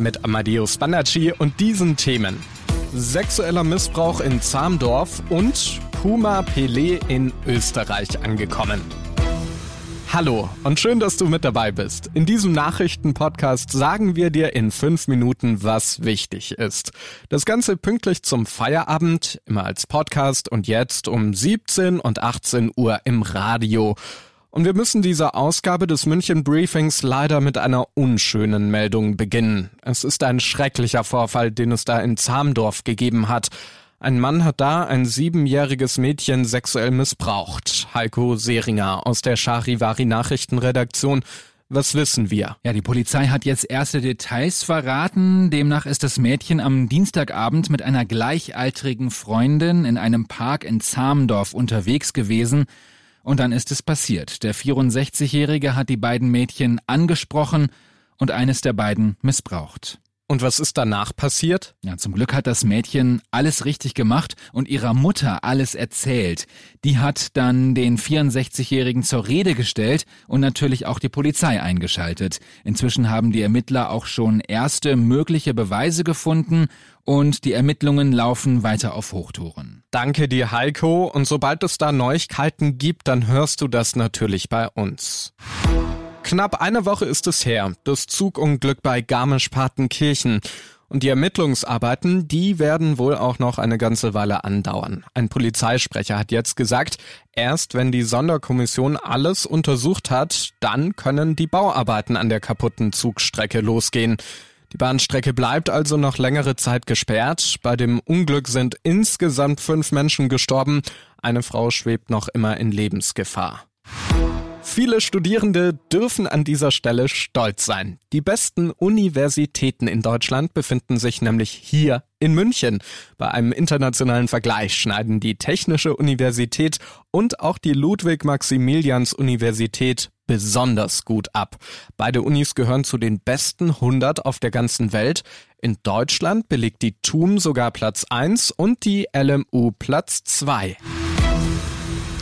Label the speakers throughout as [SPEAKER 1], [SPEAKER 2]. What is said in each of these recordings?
[SPEAKER 1] Mit Amadeus Banacci und diesen Themen. Sexueller Missbrauch in Zamdorf und Puma Pelé in Österreich angekommen. Hallo und schön, dass du mit dabei bist. In diesem Nachrichtenpodcast sagen wir dir in fünf Minuten, was wichtig ist. Das Ganze pünktlich zum Feierabend, immer als Podcast und jetzt um 17 und 18 Uhr im Radio. Und wir müssen diese Ausgabe des München Briefings leider mit einer unschönen Meldung beginnen. Es ist ein schrecklicher Vorfall, den es da in Zamdorf gegeben hat. Ein Mann hat da ein siebenjähriges Mädchen sexuell missbraucht. Heiko Seringer aus der Charivari Nachrichtenredaktion. Was wissen wir?
[SPEAKER 2] Ja, die Polizei hat jetzt erste Details verraten. Demnach ist das Mädchen am Dienstagabend mit einer gleichaltrigen Freundin in einem Park in Zamdorf unterwegs gewesen. Und dann ist es passiert. Der 64-Jährige hat die beiden Mädchen angesprochen und eines der beiden missbraucht.
[SPEAKER 1] Und was ist danach passiert?
[SPEAKER 2] Ja, zum Glück hat das Mädchen alles richtig gemacht und ihrer Mutter alles erzählt. Die hat dann den 64-Jährigen zur Rede gestellt und natürlich auch die Polizei eingeschaltet. Inzwischen haben die Ermittler auch schon erste mögliche Beweise gefunden und die Ermittlungen laufen weiter auf Hochtouren.
[SPEAKER 1] Danke dir, Heiko. Und sobald es da Neuigkeiten gibt, dann hörst du das natürlich bei uns. Knapp eine Woche ist es her, das Zugunglück bei Garmisch-Partenkirchen. Und die Ermittlungsarbeiten, die werden wohl auch noch eine ganze Weile andauern. Ein Polizeisprecher hat jetzt gesagt, erst wenn die Sonderkommission alles untersucht hat, dann können die Bauarbeiten an der kaputten Zugstrecke losgehen. Die Bahnstrecke bleibt also noch längere Zeit gesperrt. Bei dem Unglück sind insgesamt fünf Menschen gestorben. Eine Frau schwebt noch immer in Lebensgefahr. Viele Studierende dürfen an dieser Stelle stolz sein. Die besten Universitäten in Deutschland befinden sich nämlich hier in München. Bei einem internationalen Vergleich schneiden die Technische Universität und auch die Ludwig-Maximilians-Universität besonders gut ab. Beide Unis gehören zu den besten 100 auf der ganzen Welt. In Deutschland belegt die TUM sogar Platz 1 und die LMU Platz 2.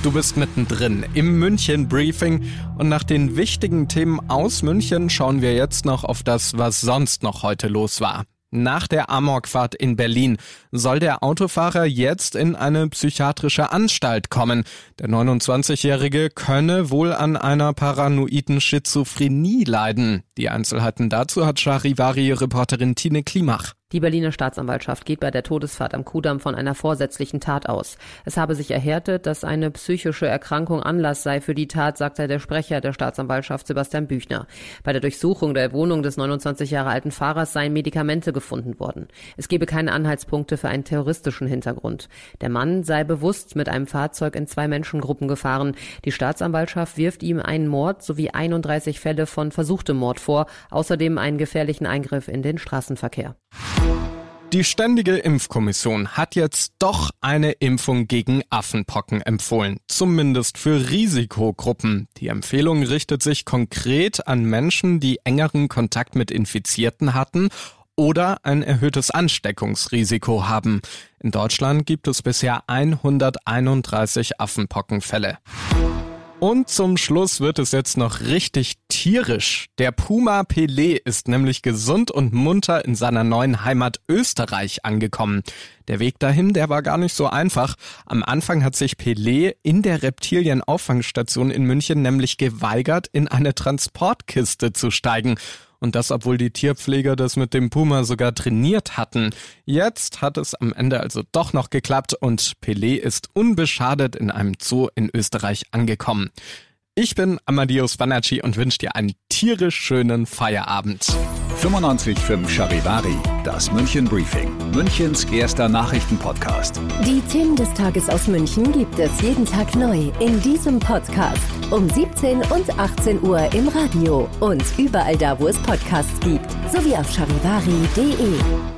[SPEAKER 1] Du bist mittendrin im München Briefing und nach den wichtigen Themen aus München schauen wir jetzt noch auf das, was sonst noch heute los war. Nach der Amokfahrt in Berlin soll der Autofahrer jetzt in eine psychiatrische Anstalt kommen. Der 29-Jährige könne wohl an einer paranoiden Schizophrenie leiden. Die Einzelheiten dazu hat Charivari-Reporterin Tine Klimach.
[SPEAKER 3] Die Berliner Staatsanwaltschaft geht bei der Todesfahrt am Kudamm von einer vorsätzlichen Tat aus. Es habe sich erhärtet, dass eine psychische Erkrankung Anlass sei für die Tat, sagte der Sprecher der Staatsanwaltschaft Sebastian Büchner. Bei der Durchsuchung der Wohnung des 29 Jahre alten Fahrers seien Medikamente gefunden worden. Es gebe keine Anhaltspunkte für einen terroristischen Hintergrund. Der Mann sei bewusst mit einem Fahrzeug in zwei Menschengruppen gefahren. Die Staatsanwaltschaft wirft ihm einen Mord sowie 31 Fälle von versuchtem Mord vor, außerdem einen gefährlichen Eingriff in den Straßenverkehr.
[SPEAKER 1] Die Ständige Impfkommission hat jetzt doch eine Impfung gegen Affenpocken empfohlen, zumindest für Risikogruppen. Die Empfehlung richtet sich konkret an Menschen, die engeren Kontakt mit Infizierten hatten oder ein erhöhtes Ansteckungsrisiko haben. In Deutschland gibt es bisher 131 Affenpockenfälle. Und zum Schluss wird es jetzt noch richtig tierisch. Der Puma Pelé ist nämlich gesund und munter in seiner neuen Heimat Österreich angekommen. Der Weg dahin, der war gar nicht so einfach. Am Anfang hat sich Pelé in der Reptilienauffangstation in München nämlich geweigert, in eine Transportkiste zu steigen. Und das, obwohl die Tierpfleger das mit dem Puma sogar trainiert hatten. Jetzt hat es am Ende also doch noch geklappt und Pelé ist unbeschadet in einem Zoo in Österreich angekommen. Ich bin Amadeus Banacci und wünsche dir einen tierisch schönen Feierabend.
[SPEAKER 4] 95.5 Charivari, das München Briefing, Münchens erster Nachrichtenpodcast.
[SPEAKER 5] Die Themen des Tages aus München gibt es jeden Tag neu in diesem Podcast. Um 17 und 18 Uhr im Radio und überall da, wo es Podcasts gibt, sowie auf charivari.de.